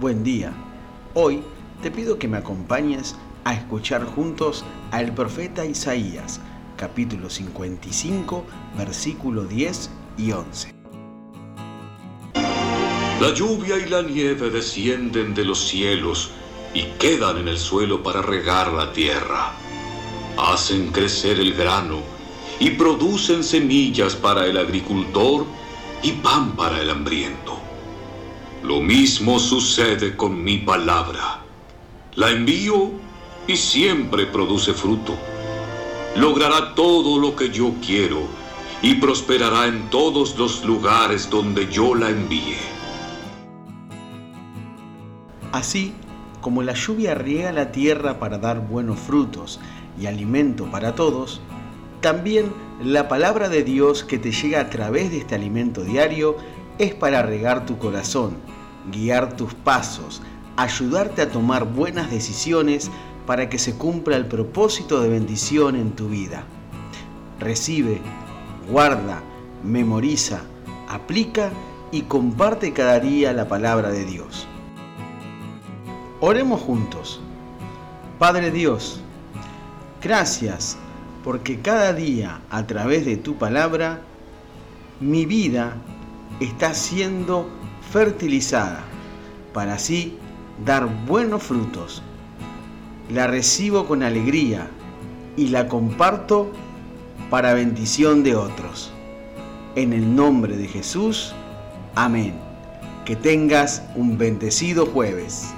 Buen día. Hoy te pido que me acompañes a escuchar juntos al profeta Isaías, capítulo 55, versículo 10 y 11. La lluvia y la nieve descienden de los cielos y quedan en el suelo para regar la tierra. Hacen crecer el grano y producen semillas para el agricultor y pan para el hambriento. Lo mismo sucede con mi palabra. La envío y siempre produce fruto. Logrará todo lo que yo quiero y prosperará en todos los lugares donde yo la envíe. Así como la lluvia riega la tierra para dar buenos frutos y alimento para todos, también la palabra de Dios que te llega a través de este alimento diario es para regar tu corazón, guiar tus pasos, ayudarte a tomar buenas decisiones para que se cumpla el propósito de bendición en tu vida. Recibe, guarda, memoriza, aplica y comparte cada día la palabra de Dios. Oremos juntos. Padre Dios, gracias porque cada día a través de tu palabra mi vida está siendo fertilizada para así dar buenos frutos. La recibo con alegría y la comparto para bendición de otros. En el nombre de Jesús, amén. Que tengas un bendecido jueves.